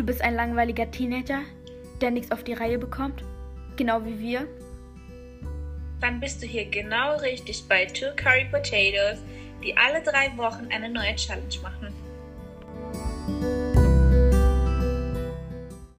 du bist ein langweiliger Teenager, der nichts auf die Reihe bekommt, genau wie wir, dann bist du hier genau richtig bei Two Curry Potatoes, die alle drei Wochen eine neue Challenge machen.